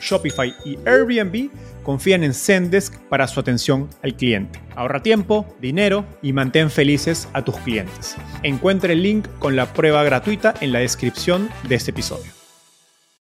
Shopify y Airbnb confían en Zendesk para su atención al cliente. Ahorra tiempo, dinero y mantén felices a tus clientes. Encuentre el link con la prueba gratuita en la descripción de este episodio.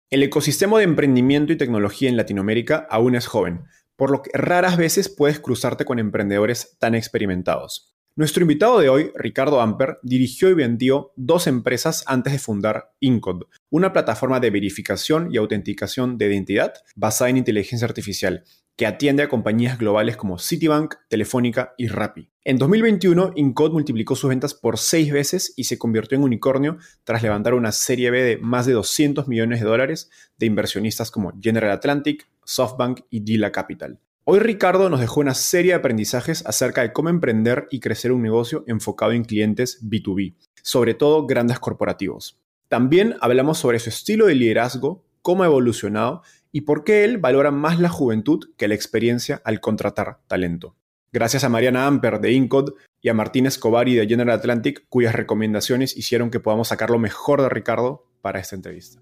El ecosistema de emprendimiento y tecnología en Latinoamérica aún es joven, por lo que raras veces puedes cruzarte con emprendedores tan experimentados. Nuestro invitado de hoy, Ricardo Amper, dirigió y vendió dos empresas antes de fundar Incod, una plataforma de verificación y autenticación de identidad basada en inteligencia artificial que atiende a compañías globales como Citibank, Telefónica y Rappi. En 2021, Incod multiplicó sus ventas por seis veces y se convirtió en unicornio tras levantar una serie B de más de 200 millones de dólares de inversionistas como General Atlantic, SoftBank y Dila Capital. Hoy Ricardo nos dejó una serie de aprendizajes acerca de cómo emprender y crecer un negocio enfocado en clientes B2B, sobre todo grandes corporativos. También hablamos sobre su estilo de liderazgo, cómo ha evolucionado y por qué él valora más la juventud que la experiencia al contratar talento. Gracias a Mariana Amper de Incod y a Martín Escobari de General Atlantic, cuyas recomendaciones hicieron que podamos sacar lo mejor de Ricardo para esta entrevista.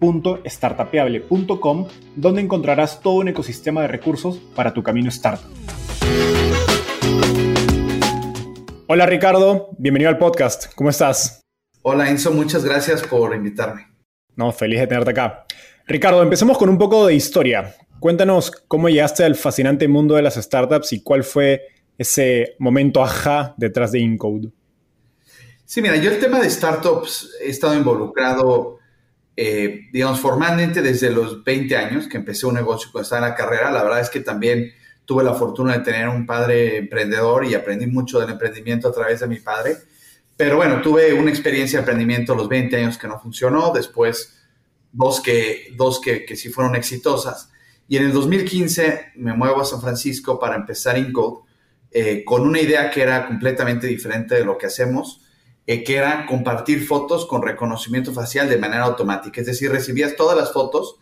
www.startapeable.com, donde encontrarás todo un ecosistema de recursos para tu camino startup. Hola Ricardo, bienvenido al podcast. ¿Cómo estás? Hola Enzo, muchas gracias por invitarme. No, feliz de tenerte acá. Ricardo, empecemos con un poco de historia. Cuéntanos cómo llegaste al fascinante mundo de las startups y cuál fue ese momento ajá detrás de Incode. Sí, mira, yo el tema de startups he estado involucrado eh, digamos, formalmente desde los 20 años que empecé un negocio cuando estaba en la carrera, la verdad es que también tuve la fortuna de tener un padre emprendedor y aprendí mucho del emprendimiento a través de mi padre. Pero bueno, tuve una experiencia de emprendimiento a los 20 años que no funcionó, después dos que, dos que, que sí fueron exitosas. Y en el 2015 me muevo a San Francisco para empezar Incode eh, con una idea que era completamente diferente de lo que hacemos eh, que era compartir fotos con reconocimiento facial de manera automática. Es decir, recibías todas las fotos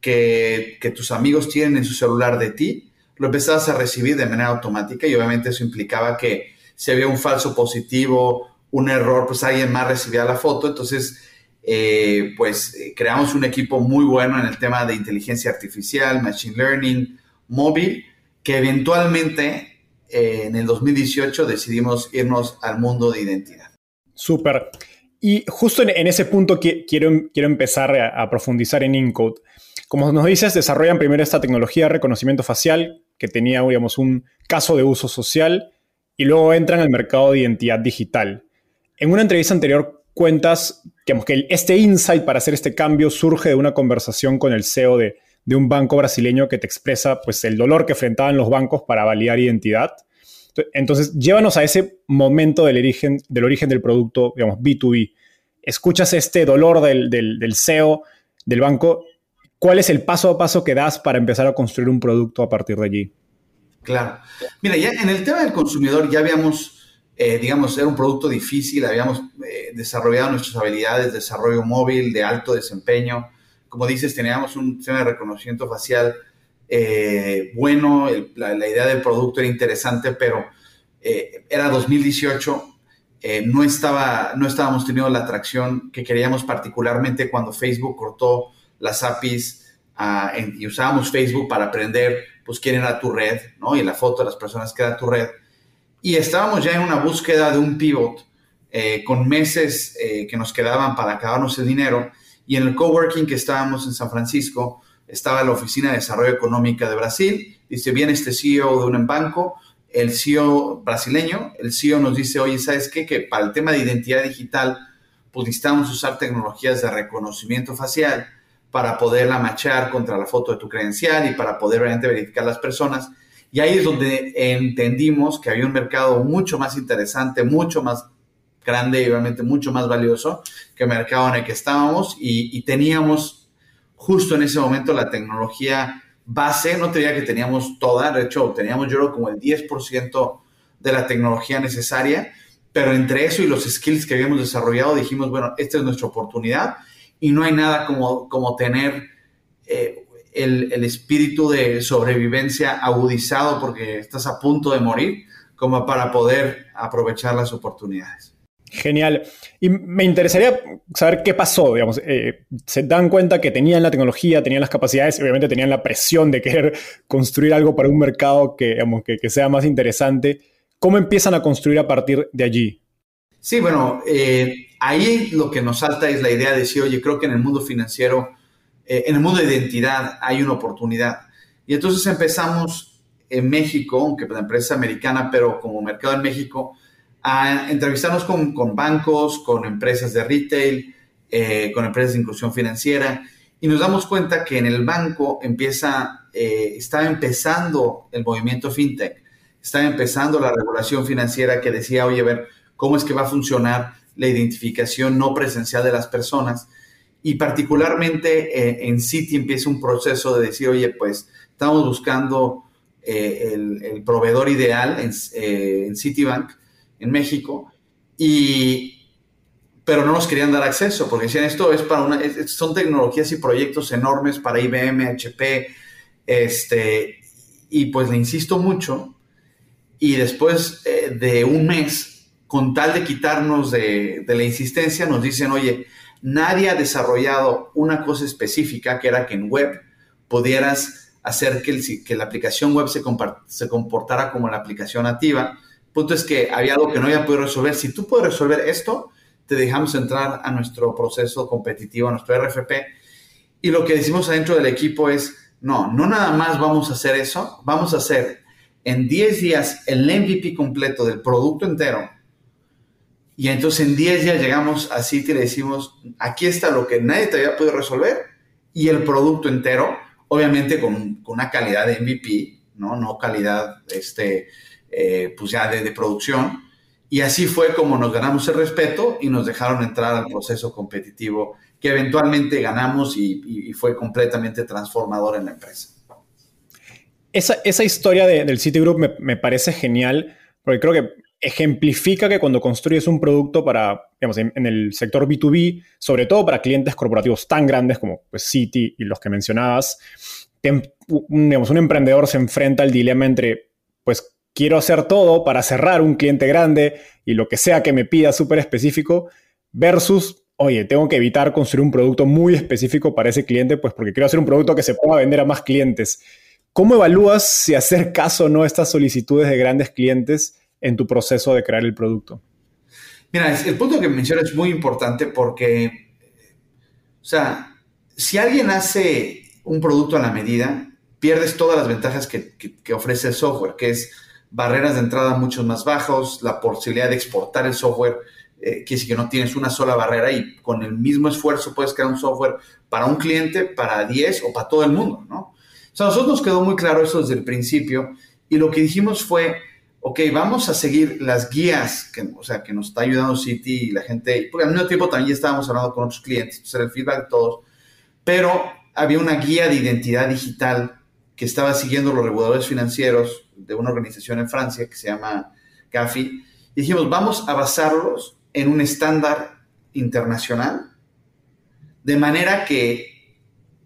que, tus amigos tienen en su celular de ti, lo empezabas a recibir de manera automática y obviamente eso implicaba que si había un falso positivo, un error, pues alguien más recibía la foto. Entonces, eh, pues eh, creamos un equipo muy bueno en el tema de inteligencia artificial, machine learning, móvil, que eventualmente en el 2018 decidimos irnos al mundo de identidad. Súper. Y justo en, ese punto quiero, quiero empezar a, profundizar en Incode. Como nos dices, desarrollan primero esta tecnología de reconocimiento facial que tenía, digamos, un caso de uso social y luego entran al mercado de identidad digital. En una entrevista anterior cuentas digamos, que este insight para hacer este cambio surge de una conversación con el CEO de, de un banco brasileño que te expresa pues, el dolor que enfrentaban los bancos para validar identidad entonces, llévanos a ese momento del origen del, origen del producto, digamos, B2B. Escuchas este dolor del, del, CEO, del banco. ¿Cuál es el paso a paso que das para empezar a construir un producto a partir de allí? Claro. Mira, ya en el tema del consumidor ya habíamos, eh, digamos, era un producto difícil, habíamos eh, desarrollado nuestras habilidades de desarrollo móvil de alto desempeño, como dices, teníamos un sistema de reconocimiento facial eh, bueno, la, idea del producto era interesante, pero eh, era 2018, eh, no, estaba, no estábamos teniendo la atracción que queríamos particularmente cuando Facebook cortó las APIs ah, y usábamos Facebook para aprender pues quién era tu red, ¿no? Y la foto de las personas que era tu red. Y estábamos ya en una búsqueda de un pivot con meses que nos quedaban para acabarnos el dinero. Y en el coworking que estábamos en San Francisco, estaba la Oficina de Desarrollo Económica de Brasil, dice, viene este CEO de un banco, el CEO brasileño, el CEO nos dice, oye, ¿sabes qué? Que para el tema de identidad digital, pues necesitamos usar tecnologías de reconocimiento facial para poderla machar contra la foto de tu credencial y para poder realmente verificar las personas. Y ahí es donde entendimos que había un mercado mucho más interesante, mucho más grande y obviamente mucho más valioso que el mercado en el que estábamos y, y teníamos justo en ese momento la tecnología base, no te diría que teníamos toda, de hecho teníamos yo creo como el 10% de la tecnología necesaria, pero entre eso y los skills que habíamos desarrollado dijimos, bueno, esta es nuestra oportunidad y no hay nada como, como tener eh, el, el, espíritu de sobrevivencia agudizado porque estás a punto de morir como para poder aprovechar las oportunidades. Genial. Y me interesaría saber qué pasó, digamos. Eh, se dan cuenta que tenían la tecnología, tenían las capacidades obviamente tenían la presión de querer construir algo para un mercado que, que, sea más interesante. ¿Cómo empiezan a construir a partir de allí? Sí, bueno, eh, ahí lo que nos salta es la idea de decir, oye, creo que en el mundo financiero, eh, en el mundo de identidad hay una oportunidad. Y entonces empezamos en México, aunque la empresa americana, pero como mercado en México, a entrevistarnos con, con bancos, con empresas de retail, eh, con empresas de inclusión financiera, y nos damos cuenta que en el banco empieza, eh, está empezando el movimiento fintech, está empezando la regulación financiera que decía, oye, a ver, ¿cómo es que va a funcionar la identificación no presencial de las personas? Y particularmente eh, en Citi empieza un proceso de decir, oye, pues estamos buscando el, proveedor ideal en, en Citibank, en México, y, pero no nos querían dar acceso porque decían esto es para una, son tecnologías y proyectos enormes para IBM, HP, este, y pues le insisto mucho, y después eh, de un mes, con tal de quitarnos de, la insistencia, nos dicen, oye, nadie ha desarrollado una cosa específica que era que en web pudieras hacer que, el, que la aplicación web se, se comportara como la aplicación nativa punto es que había algo que no había podido resolver. Si tú puedes resolver esto, te dejamos entrar a nuestro proceso competitivo, a nuestro RFP. Y lo que decimos adentro del equipo es, no, no nada más vamos a hacer eso, vamos a hacer en 10 días el MVP completo del producto entero. Y entonces en 10 días llegamos a City y le decimos, aquí está lo que nadie te había podido resolver y el producto entero, obviamente con, con una calidad de MVP, ¿no? No calidad, este, eh, pues ya de, producción. Y así fue como nos ganamos el respeto y nos dejaron entrar al proceso competitivo que eventualmente ganamos y, fue completamente transformador en la empresa. Esa, esa historia del Citigroup me, me, parece genial porque creo que ejemplifica que cuando construyes un producto para, digamos, en, el sector B2B, sobre todo para clientes corporativos tan grandes como pues, Citi y los que mencionabas, digamos, un emprendedor se enfrenta al dilema entre, pues, quiero hacer todo para cerrar un cliente grande y lo que sea que me pida súper específico, versus, oye, tengo que evitar construir un producto muy específico para ese cliente, pues porque quiero hacer un producto que se pueda vender a más clientes. ¿Cómo evalúas si hacer caso o no a estas solicitudes de grandes clientes en tu proceso de crear el producto? Mira, el punto que mencionas es muy importante porque, o sea, si alguien hace un producto a la medida, pierdes todas las ventajas que, que ofrece el software, que es barreras de entrada mucho más bajos, la posibilidad de exportar el software, eh, que si que no tienes una sola barrera y con el mismo esfuerzo puedes crear un software para un cliente, para 10 o para todo el mundo, ¿no? O sea, a nosotros nos quedó muy claro eso desde el principio y lo que dijimos fue, ok, vamos a seguir las guías, que, o sea, que nos está ayudando City y la gente, porque al mismo tiempo también estábamos hablando con otros clientes, entonces el feedback de todos, pero había una guía de identidad digital que estaba siguiendo los reguladores financieros de una organización en Francia que se llama CAFI, y dijimos, vamos a basarlos en un estándar internacional, de manera que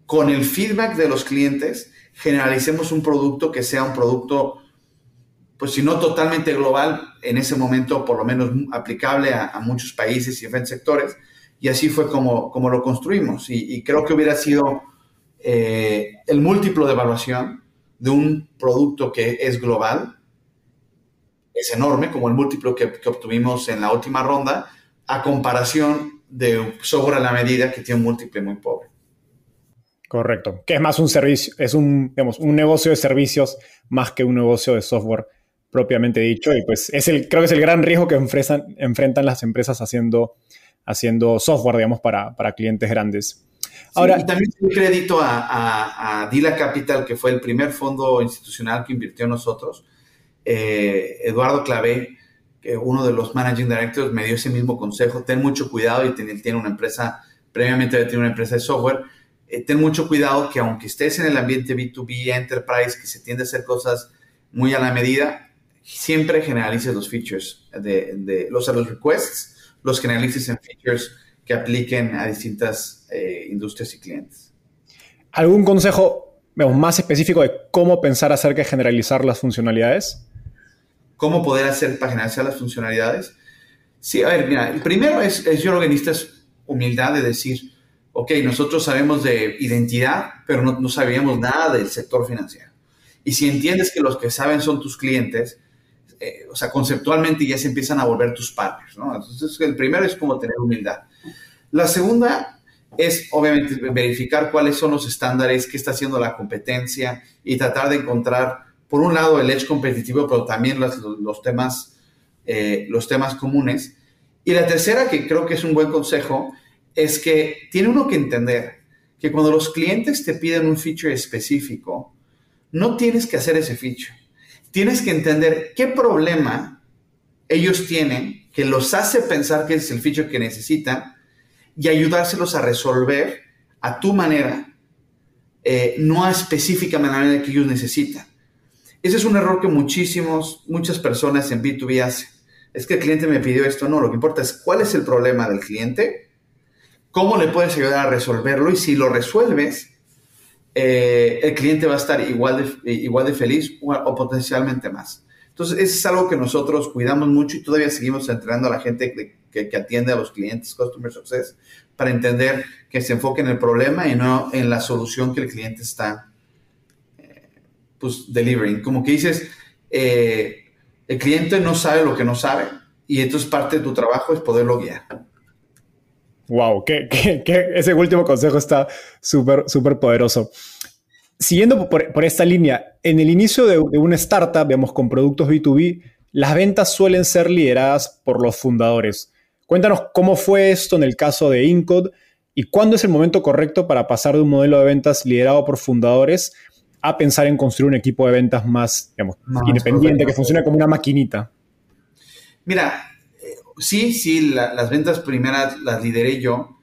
con el feedback de los clientes, generalicemos un producto que sea un producto, pues si no totalmente global, en ese momento por lo menos aplicable a, muchos países y diferentes sectores. Y así fue como, como lo construimos. Y, creo que hubiera sido eh, el múltiplo de evaluación de un producto que es global, es enorme, como el múltiplo que, obtuvimos en la última ronda, a comparación de software a la medida que tiene un múltiple muy pobre. Correcto, que es más un servicio, es un, un negocio de servicios más que un negocio de software propiamente dicho. Y pues es el, creo que es el gran riesgo que enfrentan, enfrentan las empresas haciendo, haciendo software, digamos, para, para clientes grandes. Ahora, y también un crédito a, a, Dila Capital, que fue el primer fondo institucional que invirtió en nosotros. Eh, Eduardo Clavé, que uno de los managing directors, me dio ese mismo consejo. Ten mucho cuidado y tiene, tiene una empresa, previamente tiene una empresa de software. Eh, ten mucho cuidado que aunque estés en el ambiente B2B, enterprise, que se tiende a hacer cosas muy a la medida, siempre generalices los features de, de los, los requests, los generalices en features que apliquen a distintas eh, industrias y clientes. ¿Algún consejo más específico de cómo pensar acerca de generalizar las funcionalidades? ¿Cómo poder hacer para generalizar las funcionalidades? Sí, a ver, mira, el primero es, es yo creo que necesitas humildad de decir, ok, nosotros sabemos de identidad, pero no, no sabíamos nada del sector financiero. Y si entiendes que los que saben son tus clientes, eh, o sea, conceptualmente ya se empiezan a volver tus partners, ¿no? Entonces, el primero es como tener humildad. La segunda es, obviamente, verificar cuáles son los estándares, qué está haciendo la competencia y tratar de encontrar, por un lado, el edge competitivo, pero también los, los temas, eh, los temas comunes. Y la tercera, que creo que es un buen consejo, es que tiene uno que entender que cuando los clientes te piden un feature específico, no tienes que hacer ese feature tienes que entender qué problema ellos tienen que los hace pensar que es el feature que necesitan y ayudárselos a resolver a tu manera, eh, no a específicamente la manera que ellos necesitan. Ese es un error que muchísimos, muchas personas en B2B hacen. Es que el cliente me pidió esto, no, lo que importa es cuál es el problema del cliente, cómo le puedes ayudar a resolverlo y si lo resuelves, eh, el cliente va a estar igual de, igual de feliz o, potencialmente más. Entonces, eso es algo que nosotros cuidamos mucho y todavía seguimos entrenando a la gente que, que, atiende a los clientes, Customer Success, para entender que se enfoque en el problema y no en la solución que el cliente está eh, pues, delivering. Como que dices, eh, el cliente no sabe lo que no sabe y entonces parte de tu trabajo es poderlo guiar. Wow, que, ese último consejo está súper, súper poderoso. Siguiendo por, esta línea, en el inicio de, una startup, vemos con productos B2B, las ventas suelen ser lideradas por los fundadores. Cuéntanos cómo fue esto en el caso de Incod y cuándo es el momento correcto para pasar de un modelo de ventas liderado por fundadores a pensar en construir un equipo de ventas más, independiente, que funcione como una maquinita. Mira, sí, sí, las ventas primeras las lideré yo,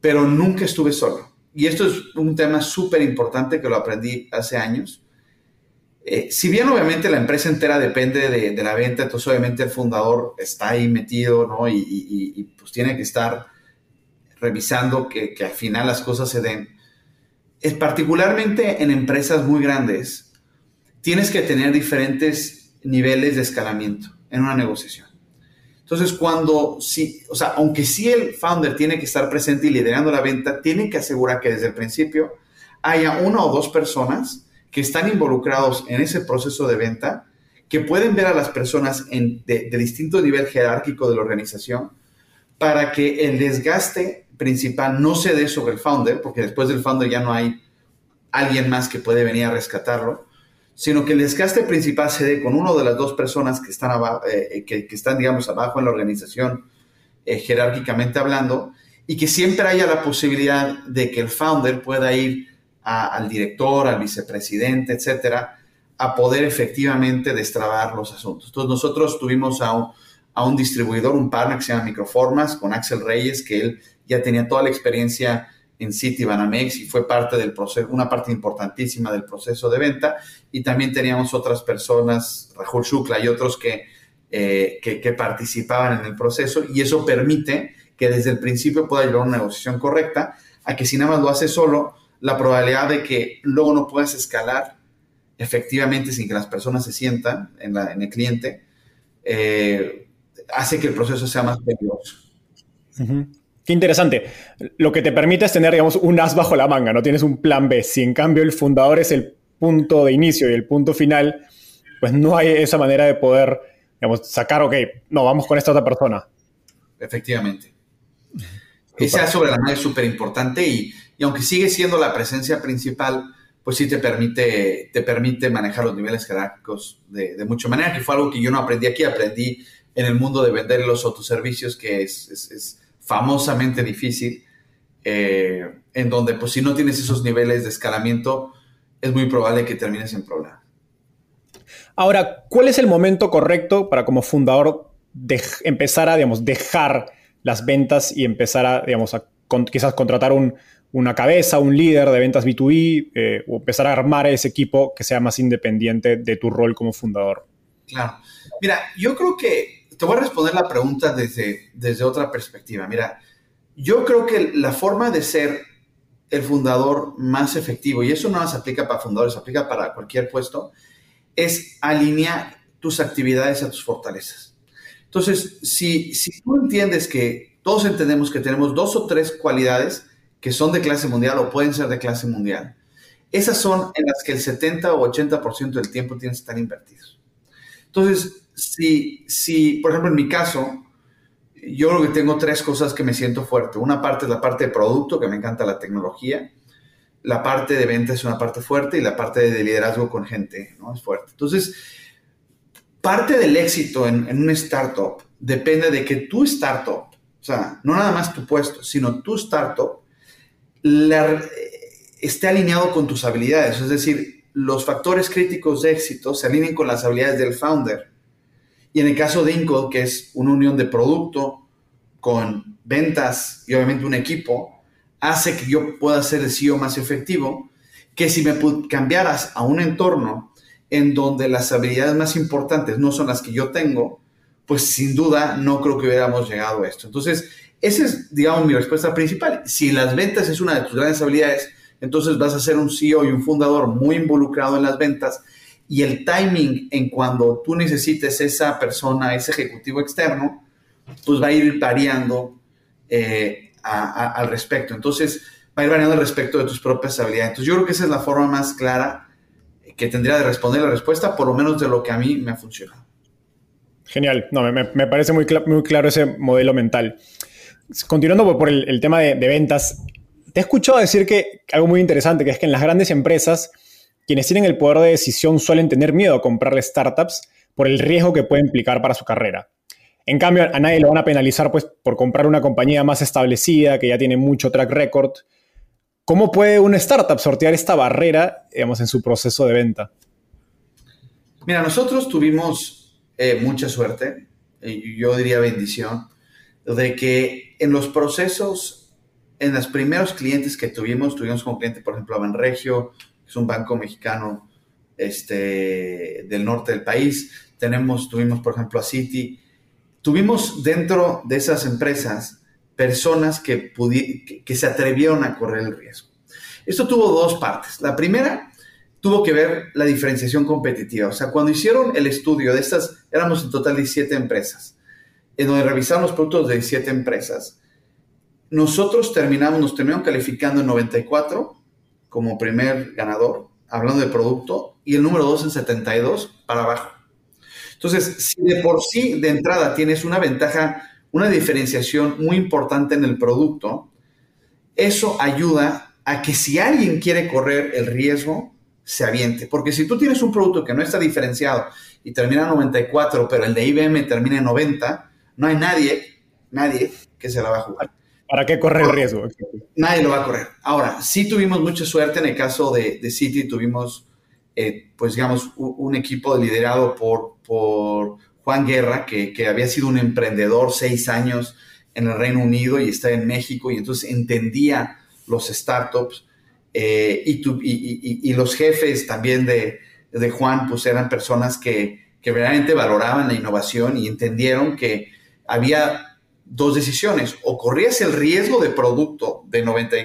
pero nunca estuve solo. Y esto es un tema súper importante que lo aprendí hace años. Eh, si bien obviamente la empresa entera depende de, la venta, entonces obviamente el fundador está ahí metido, ¿no? Y, pues tiene que estar revisando que, al final las cosas se den. Es particularmente en empresas muy grandes, tienes que tener diferentes niveles de escalamiento en una negociación. Entonces, cuando sí, o sea, aunque sí el founder tiene que estar presente y liderando la venta, tiene que asegurar que desde el principio haya una o dos personas que están involucrados en ese proceso de venta, que pueden ver a las personas en, de, distinto nivel jerárquico de la organización, para que el desgaste principal no se dé sobre el founder, porque después del founder ya no hay alguien más que puede venir a rescatarlo, sino que el desgaste principal se dé con una de las dos personas que están, eh, eh, que, están digamos, abajo en la organización, eh, jerárquicamente hablando, y que siempre haya la posibilidad de que el founder pueda ir al director, al vicepresidente, etcétera, a poder efectivamente destrabar los asuntos. Entonces, nosotros tuvimos a un, distribuidor, un partner que se llama Microformas, con Axel Reyes, que él ya tenía toda la experiencia en City Banamex y fue parte del proceso, una parte importantísima del proceso de venta. Y también teníamos otras personas, Rahul Shukla y otros que, eh, que, participaban en el proceso y eso permite que desde el principio pueda llevar una negociación correcta a que si nada más lo hace solo, la probabilidad de que luego no puedas escalar efectivamente sin que las personas se sientan en, el cliente, eh, hace que el proceso sea más peligroso. Qué interesante. Lo que te permite es tener, digamos, un as bajo la manga, no tienes un plan B. Si en cambio el fundador es el punto de inicio y el punto final, pues no hay esa manera de poder, digamos, sacar, ok, no, vamos con esta otra persona. Efectivamente. Esa sobre la mano es súper importante y, aunque sigue siendo la presencia principal, pues sí te permite, te permite manejar los niveles jerárquicos de, de mucha manera, que fue algo que yo no aprendí aquí, aprendí en el mundo de vender los autoservicios, que es, es, famosamente difícil, eh, en donde pues si no tienes esos niveles de escalamiento, es muy probable que termines en problema. Ahora, ¿cuál es el momento correcto para como fundador empezar a digamos, dejar las ventas y empezar a, digamos, a quizás contratar una cabeza, un líder de ventas B2B eh, o empezar a armar ese equipo que sea más independiente de tu rol como fundador? Claro. Mira, yo creo que te voy a responder la pregunta desde, desde otra perspectiva. Mira, yo creo que la forma de ser el fundador más efectivo, y eso no se aplica para fundadores, se aplica para cualquier puesto, es alinear tus actividades a tus fortalezas. Entonces, si, si tú entiendes que todos entendemos que tenemos dos o tres cualidades que son de clase mundial o pueden ser de clase mundial, esas son en las que el 70 o 80% del tiempo tienes que estar invertidos. Entonces, si, si, por ejemplo, en mi caso, yo creo que tengo tres cosas que me siento fuerte. Una parte es la parte de producto, que me encanta la tecnología. La parte de venta es una parte fuerte y la parte de liderazgo con gente, ¿no? Es fuerte. Entonces, parte del éxito en, en una startup depende de que tu startup, o sea, no nada más tu puesto, sino tu startup, esté alineado con tus habilidades. Es decir, los factores críticos de éxito se alineen con las habilidades del founder y en el caso de Incode, que es una unión de producto con ventas y obviamente un equipo, hace que yo pueda ser el CEO más efectivo, que si me cambiaras a un entorno en donde las habilidades más importantes no son las que yo tengo, pues sin duda no creo que hubiéramos llegado a esto. Entonces, esa es, digamos, mi respuesta principal. Si las ventas es una de tus grandes habilidades, entonces vas a ser un CEO y un fundador muy involucrado en las ventas y el timing en cuando tú necesites esa persona, ese ejecutivo externo, pues va a ir variando eh, al respecto. Entonces, va a ir variando al respecto de tus propias habilidades. Entonces, yo creo que esa es la forma más clara que tendría de responder la respuesta, por lo menos de lo que a mí me ha funcionado. Genial, no, me, parece muy, muy, claro ese modelo mental. Continuando por, el, tema de, ventas, te he escuchado decir que algo muy interesante, que es que en las grandes empresas, quienes tienen el poder de decisión suelen tener miedo a comprarle startups por el riesgo que puede implicar para su carrera. En cambio, a nadie lo van a penalizar pues, por comprar una compañía más establecida, que ya tiene mucho track record. ¿Cómo puede una startup sortear esta barrera digamos, en su proceso de venta? Mira, nosotros tuvimos eh, mucha suerte, y yo diría bendición, de que en los procesos, en los primeros clientes que tuvimos, tuvimos como cliente, por ejemplo, a Banregio, es un banco mexicano este, del norte del país. Tenemos, tuvimos, por ejemplo, a Citi. Tuvimos dentro de esas empresas personas que, que se atrevieron a correr el riesgo. Esto tuvo dos partes. La primera tuvo que ver la diferenciación competitiva. O sea, cuando hicieron el estudio de estas, éramos en total 17 empresas, en donde revisaron los productos de 17 empresas. Nosotros terminamos, nos terminaron calificando en 94 como primer ganador, hablando de producto, y el número 2 en 72 para abajo. Entonces, si de por sí, de entrada, tienes una ventaja, una diferenciación muy importante en el producto, eso ayuda a que si alguien quiere correr el riesgo, se aviente. Porque si tú tienes un producto que no está diferenciado y termina en 94, pero el de IBM termina en 90, no hay nadie, nadie que se la va a jugar. ¿Para qué correr el riesgo? Nadie lo va a correr. Ahora, sí tuvimos mucha suerte en el caso de, de City, tuvimos, eh, pues digamos, un, equipo liderado por, por Juan Guerra, que, que, había sido un emprendedor seis años en el Reino Unido y está en México, y entonces entendía los startups. Eh, y, y, y, los jefes también de, de, Juan, pues eran personas que, que verdaderamente valoraban la innovación y entendieron que había dos decisiones. O corrías el riesgo de producto de 90,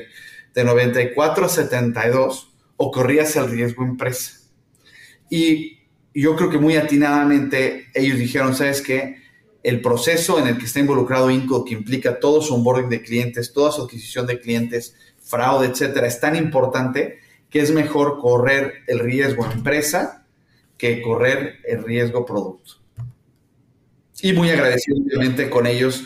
de 94 a 72 o corrías el riesgo empresa. Y yo creo que muy atinadamente ellos dijeron, ¿sabes qué? El proceso en el que está involucrado Inco, que implica todo su onboarding de clientes, toda su adquisición de clientes, fraude, etcétera, es tan importante que es mejor correr el riesgo empresa que correr el riesgo producto. Y muy agradecido, obviamente, con ellos,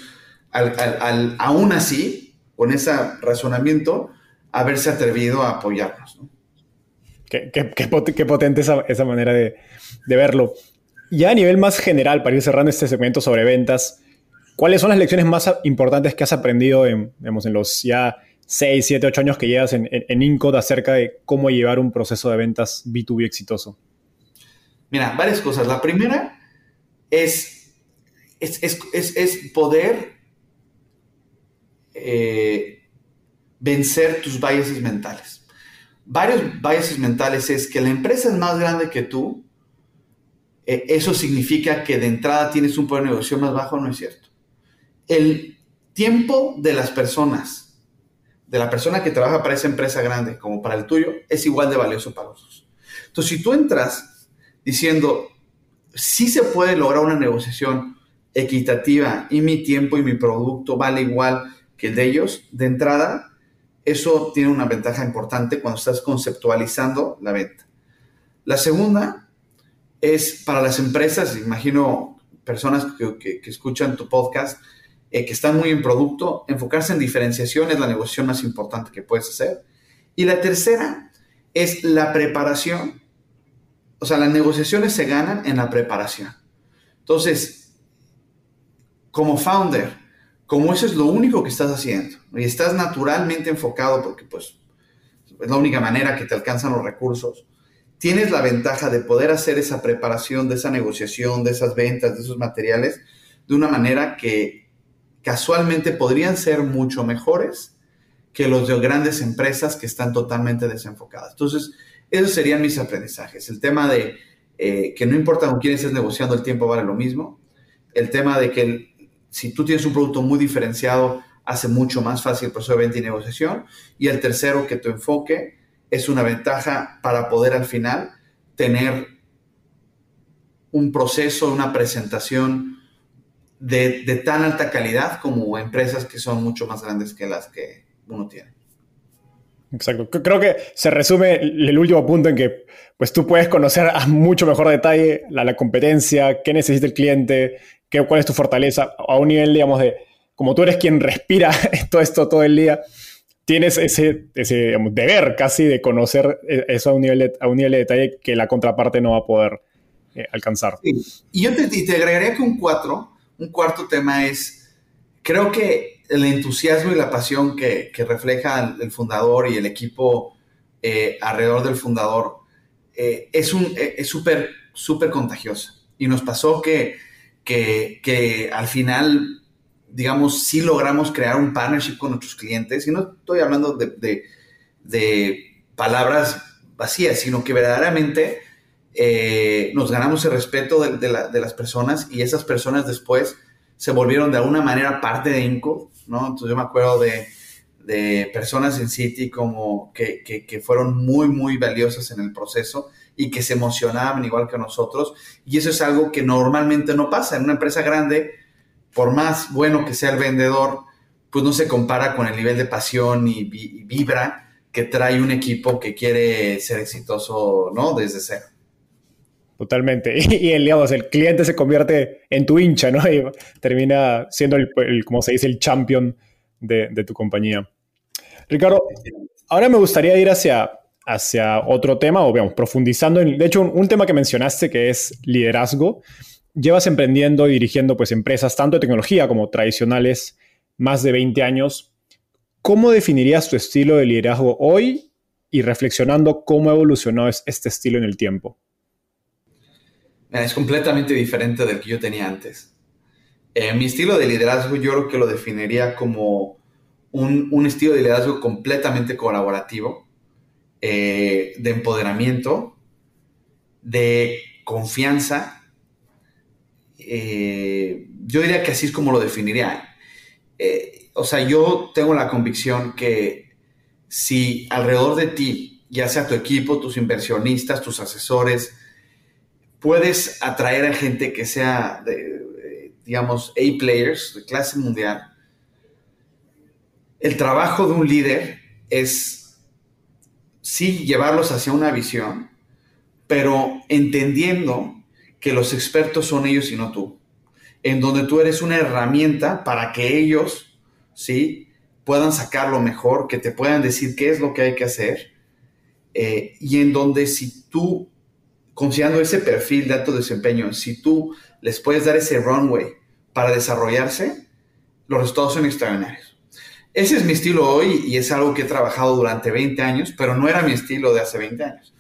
al, aún así, con ese razonamiento, haberse atrevido a apoyarnos. Qué, potente esa, manera de, verlo. Ya a nivel más general, para ir cerrando este segmento sobre ventas, ¿cuáles son las lecciones más importantes que has aprendido en, en los ya 6, 7, 8 años que llevas en, en, Incode acerca de cómo llevar un proceso de ventas B2B exitoso? Mira, varias cosas. La primera es, es, poder eh, vencer tus biases mentales. Varios biases mentales es que la empresa es más grande que tú, eh, eso significa que de entrada tienes un poder de negocio más bajo, no es cierto. El tiempo de las personas de la persona que trabaja para esa empresa grande como para el tuyo es igual de valioso para los dos. Entonces, si tú entras diciendo, sí se puede lograr una negociación equitativa y mi tiempo y mi producto vale igual que el de ellos, de entrada, eso tiene una ventaja importante cuando estás conceptualizando la venta. La segunda es para las empresas, imagino personas que, escuchan tu podcast, eh, que están muy en producto, enfocarse en diferenciación es la negociación más importante que puedes hacer. Y la tercera es la preparación. O sea, las negociaciones se ganan en la preparación. Entonces, como founder, como eso es lo único que estás haciendo y estás naturalmente enfocado porque pues es la única manera que te alcanzan los recursos, tienes la ventaja de poder hacer esa preparación de esa negociación, de esas ventas, de esos materiales, de una manera que casualmente podrían ser mucho mejores que los de grandes empresas que están totalmente desenfocadas. Entonces, esos serían mis aprendizajes. El tema de eh, que no importa con quién estés negociando, el tiempo vale lo mismo. El tema de que si tú tienes un producto muy diferenciado, hace mucho más fácil el proceso de venta y negociación. Y el tercero, que tu enfoque es una ventaja para poder al final tener un proceso, una presentación de, tan alta calidad como empresas que son mucho más grandes que las que uno tiene. Exacto. Creo que se resume el último punto en que pues tú puedes conocer a mucho mejor detalle la, la competencia, qué necesita el cliente, qué, cuál es tu fortaleza, a un nivel, digamos, de como tú eres quien respira todo esto todo el día, tienes ese, ese deber casi de conocer e, eso a un, nivel de, a un nivel de detalle que la contraparte no va a poder eh, alcanzar. Y yo te, te agregaría que un 4 un cuarto tema es, creo que el entusiasmo y la pasión que, refleja el, fundador y el equipo eh, alrededor del fundador eh, es eh, es súper, súper contagiosa. Y nos pasó que, que, al final, digamos, sí logramos crear un partnership con nuestros clientes. Y no estoy hablando de, palabras vacías, sino que verdaderamente eh, nos ganamos el respeto de, las personas y esas personas después se volvieron de alguna manera parte de INCO, ¿no? Entonces yo me acuerdo de, personas en City como que, que, fueron muy, muy valiosas en el proceso y que se emocionaban igual que nosotros. Y eso es algo que normalmente no pasa. En una empresa grande, por más bueno que sea el vendedor, pues no se compara con el nivel de pasión y, vibra que trae un equipo que quiere ser exitoso, ¿no? Desde cero. Totalmente. Y, el, digamos, el cliente se convierte en tu hincha, ¿no? Y termina siendo, el, como se dice, el champion de, tu compañía. Ricardo, ahora me gustaría ir hacia, hacia otro tema, o digamos, profundizando en, de hecho, un, tema que mencionaste que es liderazgo. Llevas emprendiendo y dirigiendo pues, empresas tanto de tecnología como tradicionales más de 20 años. ¿Cómo definirías tu estilo de liderazgo hoy y reflexionando cómo evolucionó este estilo en el tiempo? es completamente diferente del que yo tenía antes. Eh, mi estilo de liderazgo yo creo que lo definiría como un, estilo de liderazgo completamente colaborativo, eh, de empoderamiento, de confianza. Eh, yo diría que así es como lo definiría. o sea, yo tengo la convicción que si alrededor de ti, ya sea tu equipo, tus inversionistas, tus asesores, puedes atraer a gente que sea, de, digamos, A-players de clase mundial, el trabajo de un líder es, sí, llevarlos hacia una visión, pero entendiendo que los expertos son ellos y no tú, en donde tú eres una herramienta para que ellos, ¿sí? puedan sacar lo mejor, que te puedan decir qué es lo que hay que hacer, eh, y en donde si tú, considerando ese perfil de alto desempeño, si tú les puedes dar ese runway para desarrollarse, los resultados son extraordinarios. Ese es mi estilo hoy y es algo que he trabajado durante 20 años, pero no era mi estilo de hace 20 años.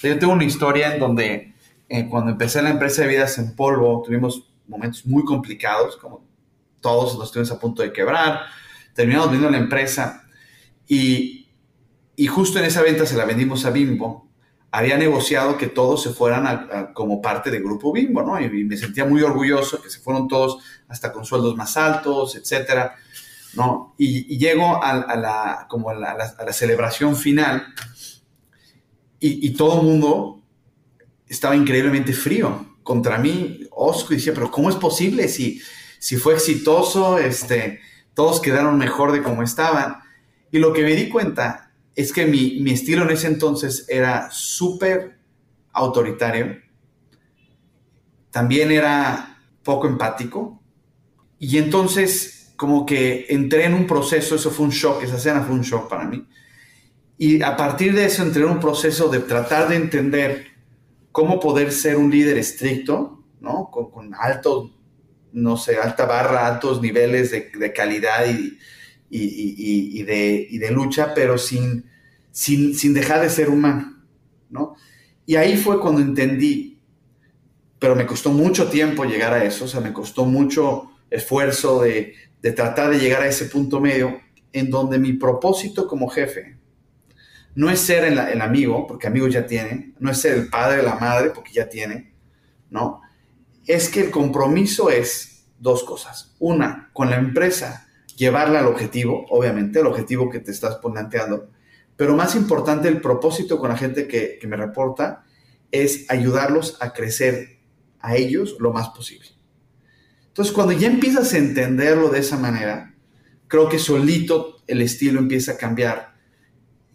yo tengo una historia en donde eh, cuando empecé la empresa de vidas en polvo, tuvimos momentos muy complicados, como todos los estuvimos a punto de quebrar, terminamos vendiendo la empresa y, y, justo en esa venta se la vendimos a Bimbo. Había negociado que todos se fueran como parte del grupo Bimbo, ¿no? Y, me sentía muy orgulloso que se fueron todos hasta con sueldos más altos, etcétera, ¿no? Y, llego a, la, como a la, celebración final y, todo el mundo estaba increíblemente frío contra mí, Osco, y decía, pero ¿cómo es posible si, si fue exitoso? Este, todos quedaron mejor de como estaban. Y lo que me di cuenta es que mi, mi estilo en ese entonces era súper autoritario, también era poco empático, y entonces como que entré en un proceso, eso fue un shock, esa escena fue un shock para mí, y a partir de eso entré en un proceso de tratar de entender cómo poder ser un líder estricto, ¿no? Con, con no sé, alta barra, altos niveles de, calidad y, y, de, de, lucha, pero sin, sin, dejar de ser humano, ¿no? Y ahí fue cuando entendí, pero me costó mucho tiempo llegar a eso, o sea, me costó mucho esfuerzo de, de tratar de llegar a ese punto medio en donde mi propósito como jefe no es ser el, amigo, porque amigos ya tiene, no es ser el padre, la madre, porque ya tiene, ¿no? es que el compromiso es dos cosas. Una, con la empresa, llevarla al objetivo, obviamente, el objetivo que te estás planteando, pero más importante, el propósito con la gente que, me reporta es ayudarlos a crecer a ellos lo más posible. Entonces, cuando ya empiezas a entenderlo de esa manera, creo que solito el estilo empieza a cambiar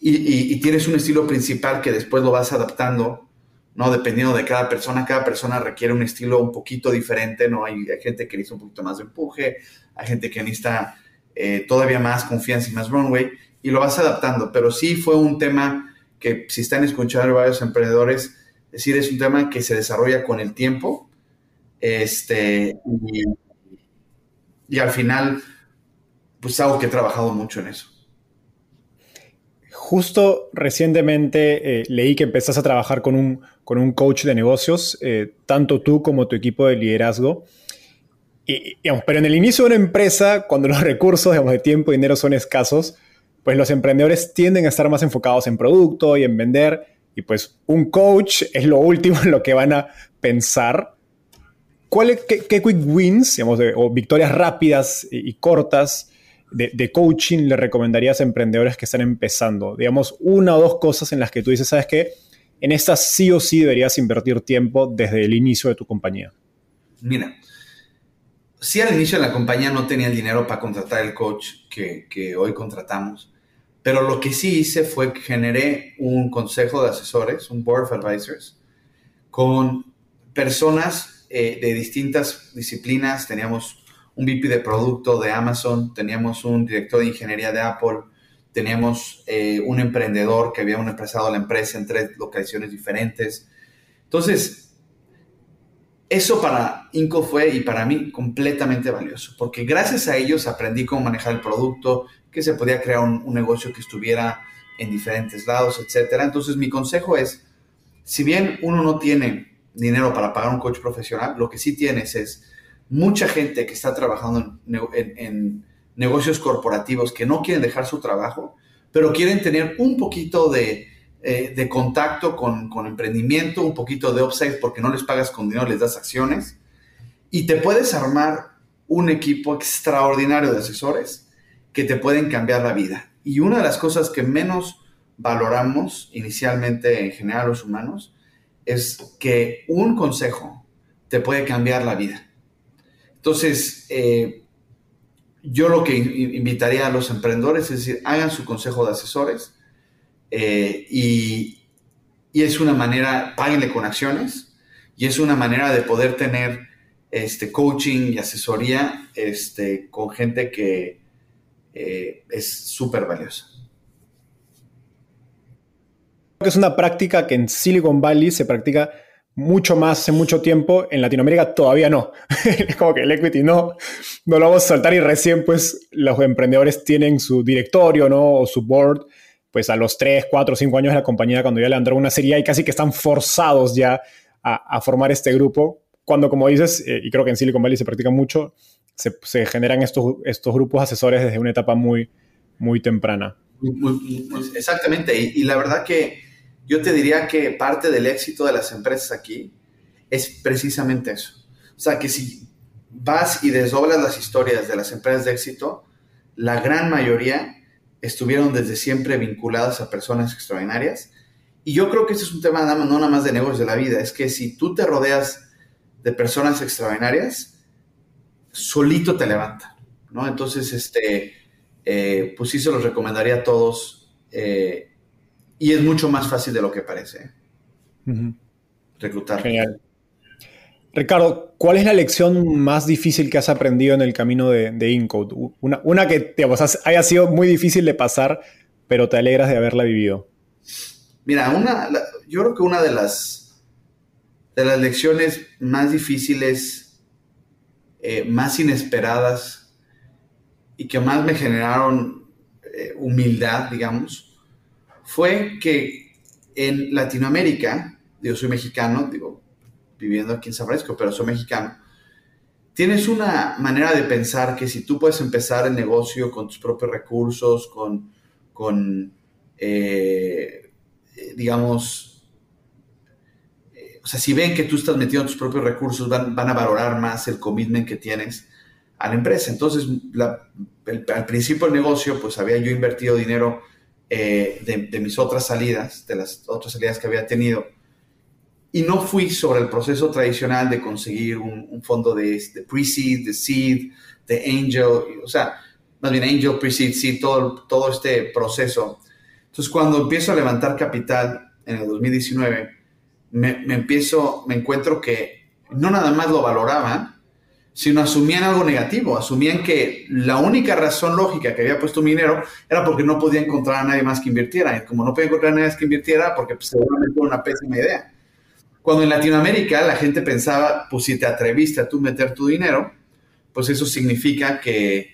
y, tienes un estilo principal que después lo vas adaptando ¿no? Dependiendo de cada persona, cada persona requiere un estilo un poquito diferente, ¿no? Hay, gente que necesita un poquito más de empuje, hay gente que necesita eh, todavía más confianza y más runway, y lo vas adaptando, pero sí fue un tema que si están escuchando varios emprendedores, es decir, es un tema que se desarrolla con el tiempo, este, y, al final, pues algo que he trabajado mucho en eso. Justo recientemente eh, leí que empezás a trabajar con un, con un coach de negocios, eh, tanto tú como tu equipo de liderazgo. Y, pero en el inicio de una empresa, cuando los recursos digamos, de tiempo y dinero son escasos, pues los emprendedores tienden a estar más enfocados en producto y en vender. Y pues un coach es lo último en lo que van a pensar. ¿Cuál, qué, qué, quick wins digamos, o victorias rápidas y, y cortas de, coaching le recomendarías a emprendedores que están empezando? Digamos, una o dos cosas en las que tú dices, ¿sabes qué? En estas sí o sí deberías invertir tiempo desde el inicio de tu compañía. Mira, si al inicio de la compañía no tenía el dinero para contratar el coach que, que hoy contratamos, pero lo que sí hice fue que generé un consejo de asesores, un board of advisors, con personas eh, de distintas disciplinas. Teníamos un VP de producto de Amazon, teníamos un director de ingeniería de Apple, teníamos eh, un emprendedor que había un empresado la empresa en tres localizaciones diferentes. Entonces, eso para Inco fue y para mí completamente valioso, porque gracias a ellos aprendí cómo manejar el producto, que se podía crear un, un negocio que estuviera en diferentes lados, etc. Entonces, mi consejo es, si bien uno no tiene dinero para pagar un coach profesional, lo que sí tienes es mucha gente que está trabajando en, negocios corporativos que no quieren dejar su trabajo, pero quieren tener un poquito de, eh, contacto con, emprendimiento, un poquito de upside porque no les pagas con dinero, les das acciones. Y te puedes armar un equipo extraordinario de asesores que te pueden cambiar la vida. Y una de las cosas que menos valoramos inicialmente en general los humanos es que un consejo te puede cambiar la vida. Entonces, eh, yo lo que invitaría a los emprendedores es decir, hagan su consejo de asesores eh, y, es una manera, páguenle con acciones y es una manera de poder tener este, coaching y asesoría este, con gente que eh, es súper valiosa. Es una práctica que en Silicon Valley se practica mucho más en mucho tiempo, en Latinoamérica todavía no. es como que el equity no, no lo vamos a soltar y recién pues los emprendedores tienen su directorio, ¿no? O su board, pues a los 3, 4, 5 años de la compañía cuando ya levantaron una serie y casi que están forzados ya a, formar este grupo. Cuando, como dices, eh, y creo que en Silicon Valley se practica mucho, se, generan estos, estos grupos asesores desde una etapa muy, muy temprana. exactamente, y la verdad que yo te diría que parte del éxito de las empresas aquí es precisamente eso. O sea, que si vas y desdoblas las historias de las empresas de éxito, la gran mayoría estuvieron desde siempre vinculadas a personas extraordinarias. Y yo creo que ese es un tema no nada más de negocios de la vida, es que si tú te rodeas de personas extraordinarias, solito te levanta, ¿no? Entonces, este, eh, pues sí se los recomendaría a todos eh, y es mucho más fácil de lo que parece. Reclutar. Genial. Ricardo, ¿cuál es la lección más difícil que has aprendido en el camino de, de Incode? Una, una que haya sido muy difícil de pasar, pero te alegras de haberla vivido. Mira, una, yo creo que una de las, de las lecciones más difíciles, eh, más inesperadas y que más me generaron eh, humildad, digamos, fue que en Latinoamérica, yo soy mexicano, digo, viviendo aquí en San Francisco, pero soy mexicano, tienes una manera de pensar que si tú puedes empezar el negocio con tus propios recursos, con, con eh, digamos, eh, o sea, si ven que tú estás metiendo tus propios recursos, van, a valorar más el commitment que tienes a la empresa. Entonces, al principio del negocio, pues había yo invertido dinero eh, de, mis otras salidas, de las otras salidas que había tenido. Y no fui sobre el proceso tradicional de conseguir un, fondo de, pre-seed, de seed, de angel, o sea, más bien angel, pre-seed, seed, todo, todo este proceso. Entonces, cuando empiezo a levantar capital en el 2019, me, me empiezo, me encuentro que no nada más lo valoraban, sino asumían algo negativo, asumían que la única razón lógica que había puesto mi dinero era porque no podía encontrar a nadie más que invirtiera. Y como no podía encontrar a nadie más que invirtiera, porque pues, seguramente era una pésima idea. Cuando en Latinoamérica la gente pensaba, pues si te atreviste a tú meter tu dinero, pues eso significa que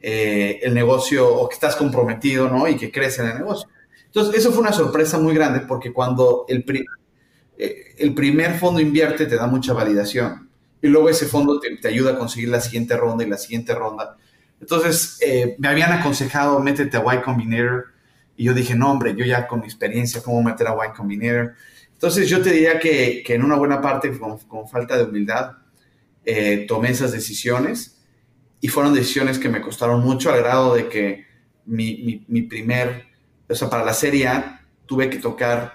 eh, el negocio, o que estás comprometido, ¿no? Y que crees en el negocio. Entonces, eso fue una sorpresa muy grande porque cuando el, eh, el primer fondo invierte te da mucha validación y luego ese fondo te, ayuda a conseguir la siguiente ronda y la siguiente ronda. Entonces, eh, me habían aconsejado, métete a Y Combinator, y yo dije, no, hombre, yo ya con mi experiencia, ¿cómo meter a Y Combinator? Entonces, yo te diría que, que en una buena parte, con, con falta de humildad, eh, tomé esas decisiones, y fueron decisiones que me costaron mucho, al grado de que mi, mi, mi primer, o sea, para la serie A, tuve que tocar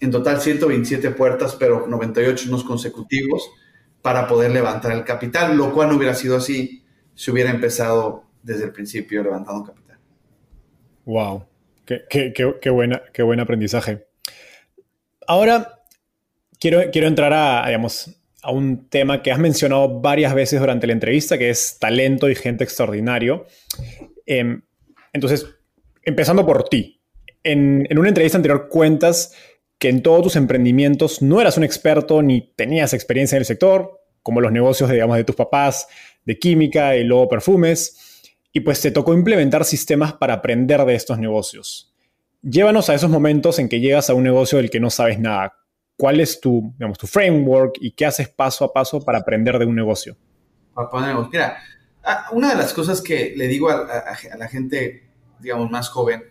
en total 127 puertas, pero 98 unos consecutivos, para poder levantar el capital, lo cual no hubiera sido así si hubiera empezado desde el principio levantando capital. Wow, qué, qué, buena, qué buen aprendizaje. Ahora quiero, quiero entrar a, digamos, a un tema que has mencionado varias veces durante la entrevista, que es talento y gente extraordinario. Em, entonces, empezando por ti. En, en, una entrevista anterior cuentas que en todos tus emprendimientos no eras un experto ni tenías experiencia en el sector, como los negocios, digamos, de tus papás, de química y luego perfumes, y pues te tocó implementar sistemas para aprender de estos negocios. Llévanos a esos momentos en que llegas a un negocio del que no sabes nada. ¿Cuál es tu, digamos, tu framework y qué haces paso a paso para aprender de un negocio? Mira, una de las cosas que le digo a, la gente, digamos, más joven,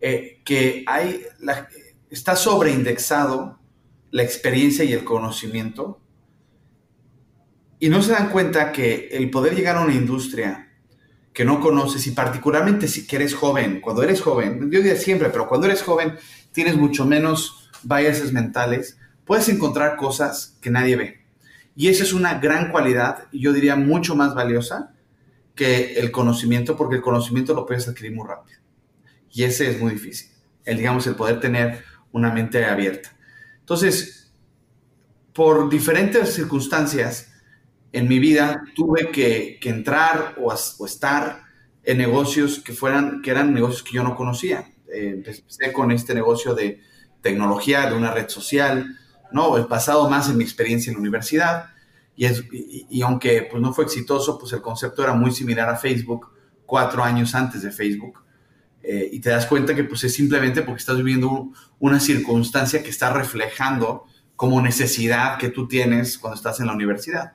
eh, que hay, está sobreindexado la experiencia y el conocimiento y no se dan cuenta que el poder llegar a una industria que no conoces y particularmente si eres joven, cuando eres joven, yo diría siempre, pero cuando eres joven tienes mucho menos biases mentales, puedes encontrar cosas que nadie ve. Y esa es una gran cualidad yo diría mucho más valiosa que el conocimiento, porque el conocimiento lo puedes adquirir muy rápido. Y ese es muy difícil, el, digamos, el poder tener una mente abierta. Entonces, por diferentes circunstancias, en mi vida tuve que, entrar o, estar en negocios que, fueran, que eran negocios que yo no conocía. Eh, empecé con este negocio de tecnología, de una red social, ¿no? He pasado más en mi experiencia en la universidad y, es, y, aunque pues, no fue exitoso, pues el concepto era muy similar a Facebook cuatro años antes de Facebook. Eh, y te das cuenta que pues es simplemente porque estás viviendo una circunstancia que está reflejando como necesidad que tú tienes cuando estás en la universidad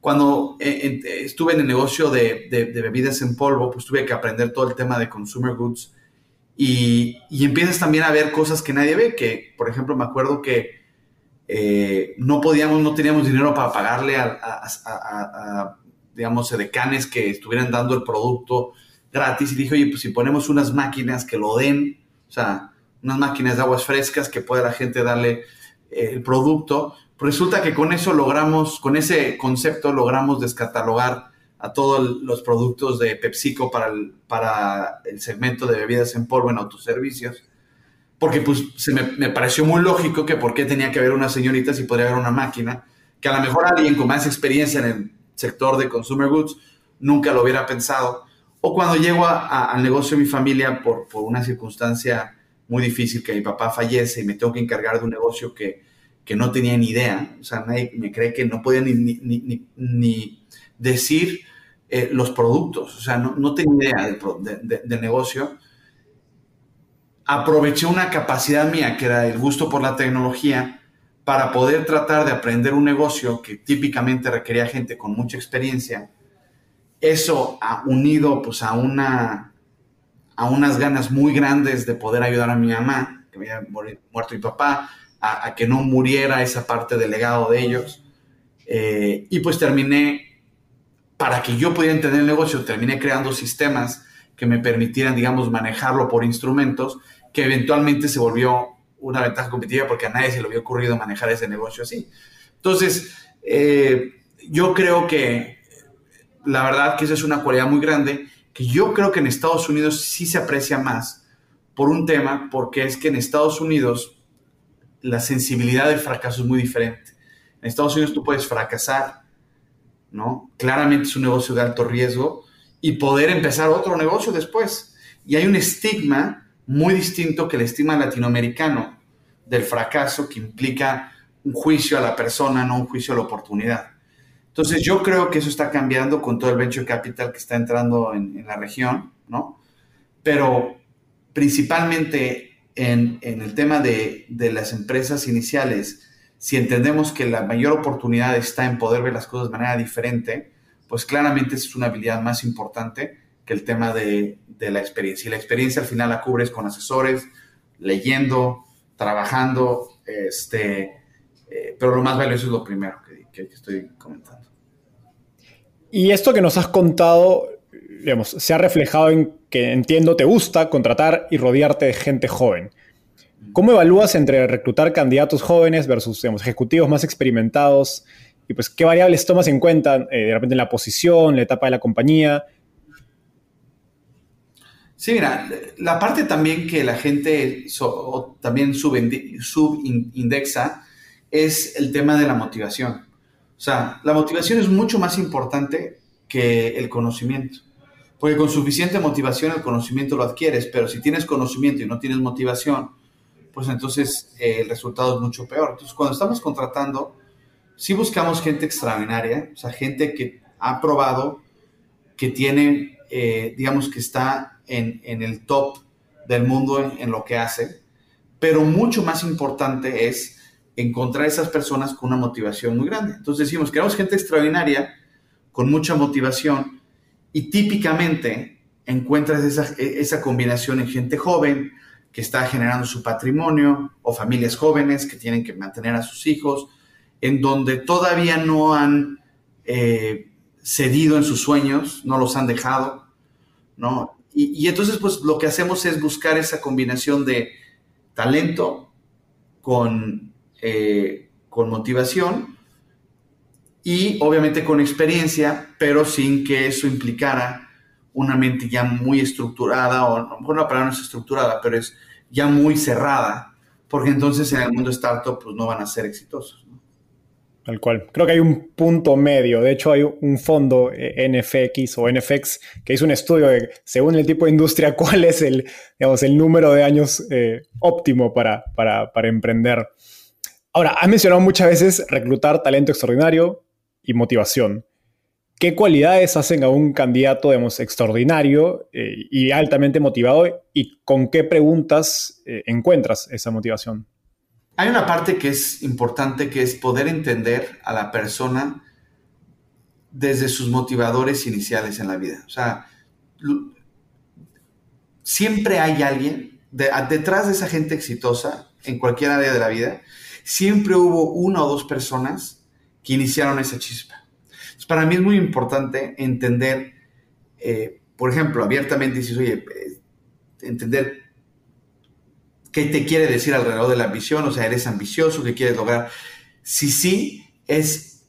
cuando eh, estuve en el negocio de, bebidas en polvo, pues tuve que aprender todo el tema de consumer goods. Y, empiezas también a ver cosas que nadie ve, que por ejemplo me acuerdo que eh, no podíamos, no teníamos dinero para pagarle a, a, digamos, decanes que estuvieran dando el producto gratis. Y dije, oye, pues si ponemos unas máquinas que lo den, o sea, unas máquinas de aguas frescas que pueda la gente darle eh, el producto, Resulta que con eso logramos, con ese concepto logramos descatalogar a todos los productos de PepsiCo para el, para el segmento de bebidas en polvo en autoservicios. Porque pues se me, me, pareció muy lógico que por qué tenía que haber una señorita si podría haber una máquina, que a lo mejor alguien con más experiencia en el sector de consumer goods nunca lo hubiera pensado. O cuando llego al negocio de mi familia por, por una circunstancia muy difícil, que mi papá fallece y me tengo que encargar de un negocio que, que no tenía ni idea, o sea, nadie me cree que no podía ni, ni, ni, decir eh, los productos, o sea, no, no tenía idea del de, negocio. Aproveché una capacidad mía, que era el gusto por la tecnología, para poder tratar de aprender un negocio que típicamente requería gente con mucha experiencia. Eso ha unido pues a una a unas ganas muy grandes de poder ayudar a mi mamá, que había muerto mi papá, a, que no muriera esa parte del legado de ellos. Eh, y pues terminé, para que yo pudiera entender el negocio, terminé creando sistemas que me permitieran, digamos, manejarlo por instrumentos, que eventualmente se volvió una ventaja competitiva porque a nadie se le había ocurrido manejar ese negocio así. Entonces, eh, yo creo que la verdad que esa es una cualidad muy grande, que yo creo que en Estados Unidos sí se aprecia más por un tema, porque es que en Estados Unidos la sensibilidad del fracaso es muy diferente. En Estados Unidos tú puedes fracasar, ¿no? Claramente es un negocio de alto riesgo y poder empezar otro negocio después. Y hay un estigma muy distinto que el estigma latinoamericano del fracaso que implica un juicio a la persona, no un juicio a la oportunidad. Entonces yo creo que eso está cambiando con todo el venture capital que está entrando en, en la región, ¿no? Pero principalmente en, el tema de, las empresas iniciales, si entendemos que la mayor oportunidad está en poder ver las cosas de manera diferente, pues claramente es una habilidad más importante que el tema de, la experiencia. Y la experiencia al final la cubres con asesores, leyendo, trabajando, este, eh, pero lo más valioso es lo primero que, que estoy comentando. Y esto que nos has contado, digamos, se ha reflejado en que entiendo te gusta contratar y rodearte de gente joven. ¿Cómo evalúas entre reclutar candidatos jóvenes versus ejecutivos más experimentados? Y pues, ¿qué variables tomas en cuenta eh, de repente en la posición, la etapa de la compañía? Sí, mira, la parte también que la gente también subindexa es el tema de la motivación. O sea, la motivación es mucho más importante que el conocimiento. Porque con suficiente motivación el conocimiento lo adquieres, pero si tienes conocimiento y no tienes motivación, pues entonces eh, el resultado es mucho peor. Entonces, cuando estamos contratando, sí buscamos gente extraordinaria, o sea, gente que ha probado, que tiene, eh, digamos que está en, en, el top del mundo en, en lo que hace, pero mucho más importante es encontrar esas personas con una motivación muy grande. Entonces decimos, queremos gente extraordinaria, con mucha motivación, y típicamente encuentras esa, esa combinación en gente joven que está generando su patrimonio o familias jóvenes que tienen que mantener a sus hijos, en donde todavía no han eh, cedido en sus sueños, no los han dejado, ¿no? Y, entonces, pues lo que hacemos es buscar esa combinación de talento con, eh, con motivación y obviamente con experiencia, pero sin que eso implicara una mente ya muy estructurada, o mejor la palabra no es estructurada, pero es ya muy cerrada, porque entonces en el mundo startup pues no van a ser exitosos. Tal cual. Creo que hay un punto medio. De hecho, hay un fondo eh, NFX o NFX que hizo un estudio de, según el tipo de industria, cuál es el, digamos, el número de años eh, óptimo para, para, para emprender. Ahora, has mencionado muchas veces reclutar talento extraordinario y motivación. ¿Qué cualidades hacen a un candidato, digamos, extraordinario eh, y altamente motivado y con qué preguntas encuentras esa motivación? Hay una parte que es importante, que es poder entender a la persona desde sus motivadores iniciales en la vida. O sea, siempre hay alguien detrás de esa gente exitosa en cualquier área de la vida, siempre hubo una o dos personas que iniciaron esa chispa. para mí es muy importante entender, eh, por ejemplo, abiertamente dices, oye, eh, entender ¿Qué te quiere decir alrededor de la ambición? O sea, ¿eres ambicioso? ¿Qué quieres lograr? Si sí, es,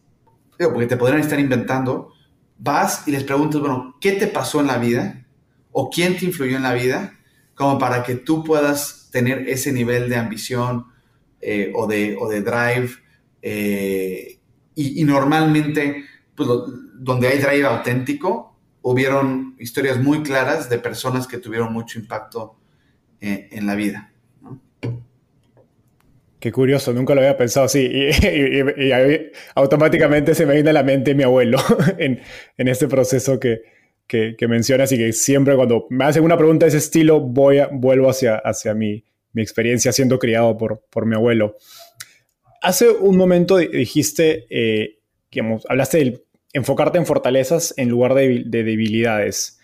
porque te podrían estar inventando, vas y les preguntas, bueno, ¿qué te pasó en la vida? ¿O quién te influyó en la vida? Como para que tú puedas tener ese nivel de ambición eh, o, de, o, de, drive. Y, normalmente, pues, donde hay drive auténtico, hubieron historias muy claras de personas que tuvieron mucho impacto eh, en la vida. Qué curioso, nunca lo había pensado así. Y, automáticamente se me viene a la mente mi abuelo en, este proceso que, que, mencionas y que siempre cuando me hacen una pregunta de ese estilo voy a, vuelvo hacia, mi, experiencia siendo criado por mi abuelo. Hace un momento dijiste, eh, hablaste de enfocarte en fortalezas en lugar de, de debilidades.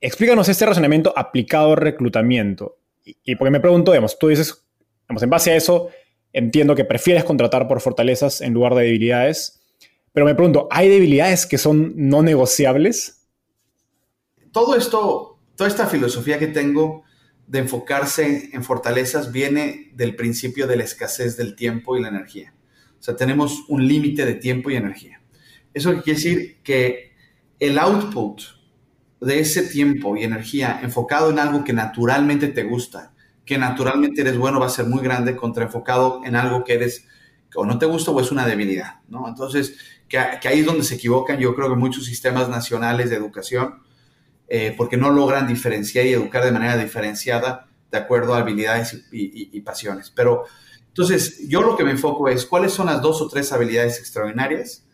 Explícanos este razonamiento aplicado al reclutamiento. Y, porque me pregunto, digamos, tú dices, digamos, en base a eso, entiendo que prefieres contratar por fortalezas en lugar de debilidades, pero me pregunto, ¿hay debilidades que son no negociables? Todo esto, toda esta filosofía que tengo de enfocarse en fortalezas viene del principio de la escasez del tiempo y la energía. O sea, tenemos un límite de tiempo y energía. Eso quiere decir que el output de ese tiempo y energía enfocado en algo que naturalmente te gusta que naturalmente eres bueno va a ser muy grande contra enfocado en algo que eres o no te gusta o es una debilidad, ¿no? Entonces, que, ahí es donde se equivocan, yo creo que muchos sistemas nacionales de educación, eh, porque no logran diferenciar y educar de manera diferenciada de acuerdo a habilidades y, pasiones. Pero, entonces, yo lo que me enfoco es cuáles son las dos o tres habilidades extraordinarias,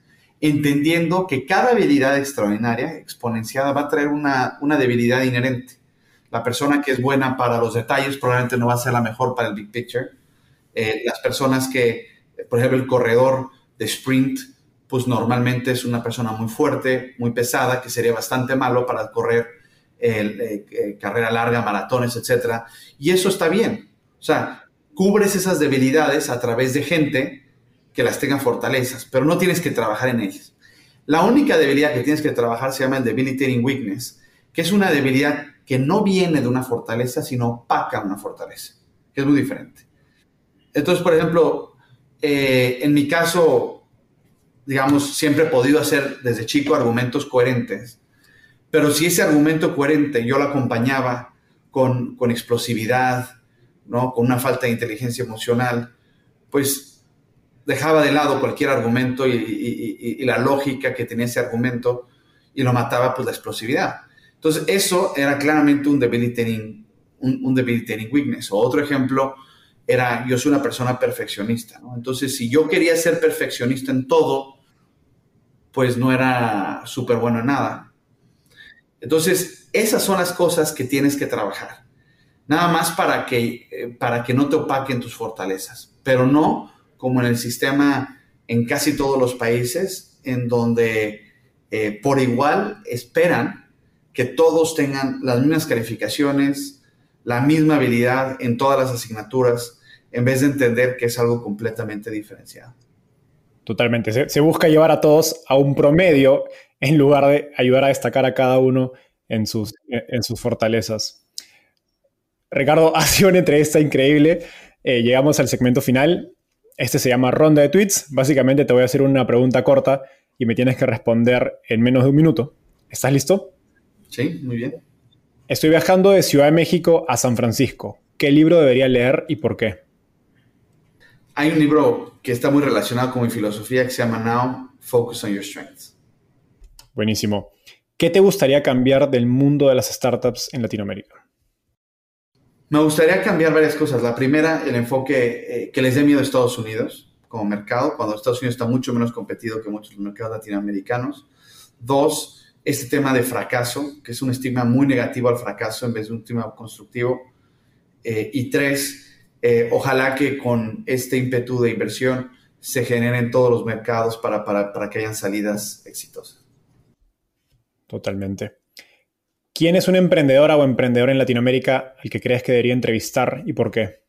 entendiendo que cada habilidad extraordinaria, exponenciada, va a traer una, una debilidad inherente. La persona que es buena para los detalles probablemente no va a ser la mejor para el big picture. Eh, las personas que, por ejemplo, el corredor de sprint, pues normalmente es una persona muy fuerte, muy pesada, que sería bastante malo para correr eh, eh, carrera larga, maratones, etc. Y eso está bien. O sea, cubres esas debilidades a través de gente que las tenga fortalezas, pero no tienes que trabajar en ellas. La única debilidad que tienes que trabajar se llama el debilitating weakness, que es una debilidad que no viene de una fortaleza, sino opaca una fortaleza, que es muy diferente. Entonces, por ejemplo, eh, en mi caso, digamos, siempre he podido hacer desde chico argumentos coherentes, pero si ese argumento coherente yo lo acompañaba con, con explosividad, ¿no? con una falta de inteligencia emocional, pues dejaba de lado cualquier argumento y, la lógica que tenía ese argumento y lo mataba pues la explosividad. Entonces, eso era claramente un debilitating, un, debilitating weakness. O otro ejemplo era, yo soy una persona perfeccionista. Entonces, si yo quería ser perfeccionista en todo, pues no era súper bueno en nada. Entonces, esas son las cosas que tienes que trabajar. Nada más para que, eh, para que no te opaquen tus fortalezas, pero no como en el sistema en casi todos los países, en donde eh, por igual esperan que todos tengan las mismas calificaciones, la misma habilidad en todas las asignaturas, en vez de entender que es algo completamente diferenciado. Totalmente. Se, busca llevar a todos a un promedio en lugar de ayudar a destacar a cada uno en sus, en sus fortalezas. Ricardo, ha sido una entrevista increíble. Eh, llegamos al segmento final. Este se llama ronda de tweets. Básicamente te voy a hacer una pregunta corta y me tienes que responder en menos de un minuto. ¿Estás listo? Sí, muy bien. Estoy viajando de Ciudad de México a San Francisco. ¿Qué libro debería leer y por qué? Hay un libro que está muy relacionado con mi filosofía que se llama Now, Focus on Your Strengths. Buenísimo. ¿Qué te gustaría cambiar del mundo de las startups en Latinoamérica? Me gustaría cambiar varias cosas. La primera, el enfoque eh, que les dé miedo a Estados Unidos como mercado, cuando Estados Unidos está mucho menos competido que muchos mercados latinoamericanos. Dos, este tema de fracaso, que es un estigma muy negativo al fracaso en vez de un estigma constructivo. Eh, y tres, eh, ojalá que con este ímpetu de inversión se generen todos los mercados para, para, para que hayan salidas exitosas. Totalmente. ¿Quién es un emprendedora o emprendedor en Latinoamérica al que crees que debería entrevistar y por qué?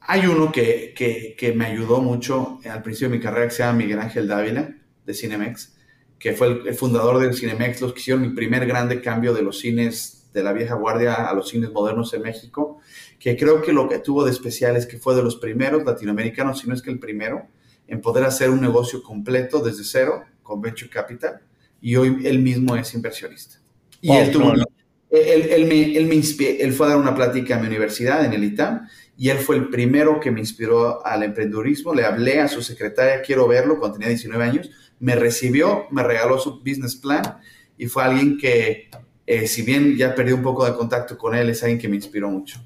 Hay uno que, que, me ayudó mucho al principio de mi carrera que se llama Miguel Ángel Dávila de Cinemex, que fue el, fundador del Cinemex, los que hicieron mi primer grande cambio de los cines de la vieja guardia a los cines modernos en México, que creo que lo que tuvo de especial es que fue de los primeros latinoamericanos, si no es que el primero, en poder hacer un negocio completo desde cero con Venture Capital y hoy él mismo es inversionista. Y él, tuvo, él, me, él, me él fue a dar una plática a mi universidad en el ITAM y él fue el primero que me inspiró al emprendedurismo. Le hablé a su secretaria, quiero verlo, cuando tenía 19 años. Me recibió, me regaló su business plan y fue alguien que, eh, si bien ya perdí un poco de contacto con él, es alguien que me inspiró mucho.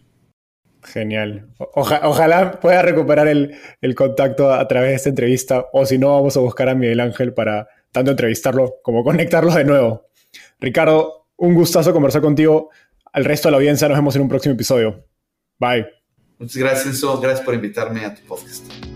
Genial. ojalá pueda recuperar el, el, contacto a través de esta entrevista o si no, vamos a buscar a Miguel Ángel para tanto entrevistarlo como conectarlo de nuevo. Ricardo, un gustazo conversar contigo. Al resto de la audiencia nos vemos en un próximo episodio. Bye. Muchas gracias, Enzo. Gracias por invitarme a tu podcast.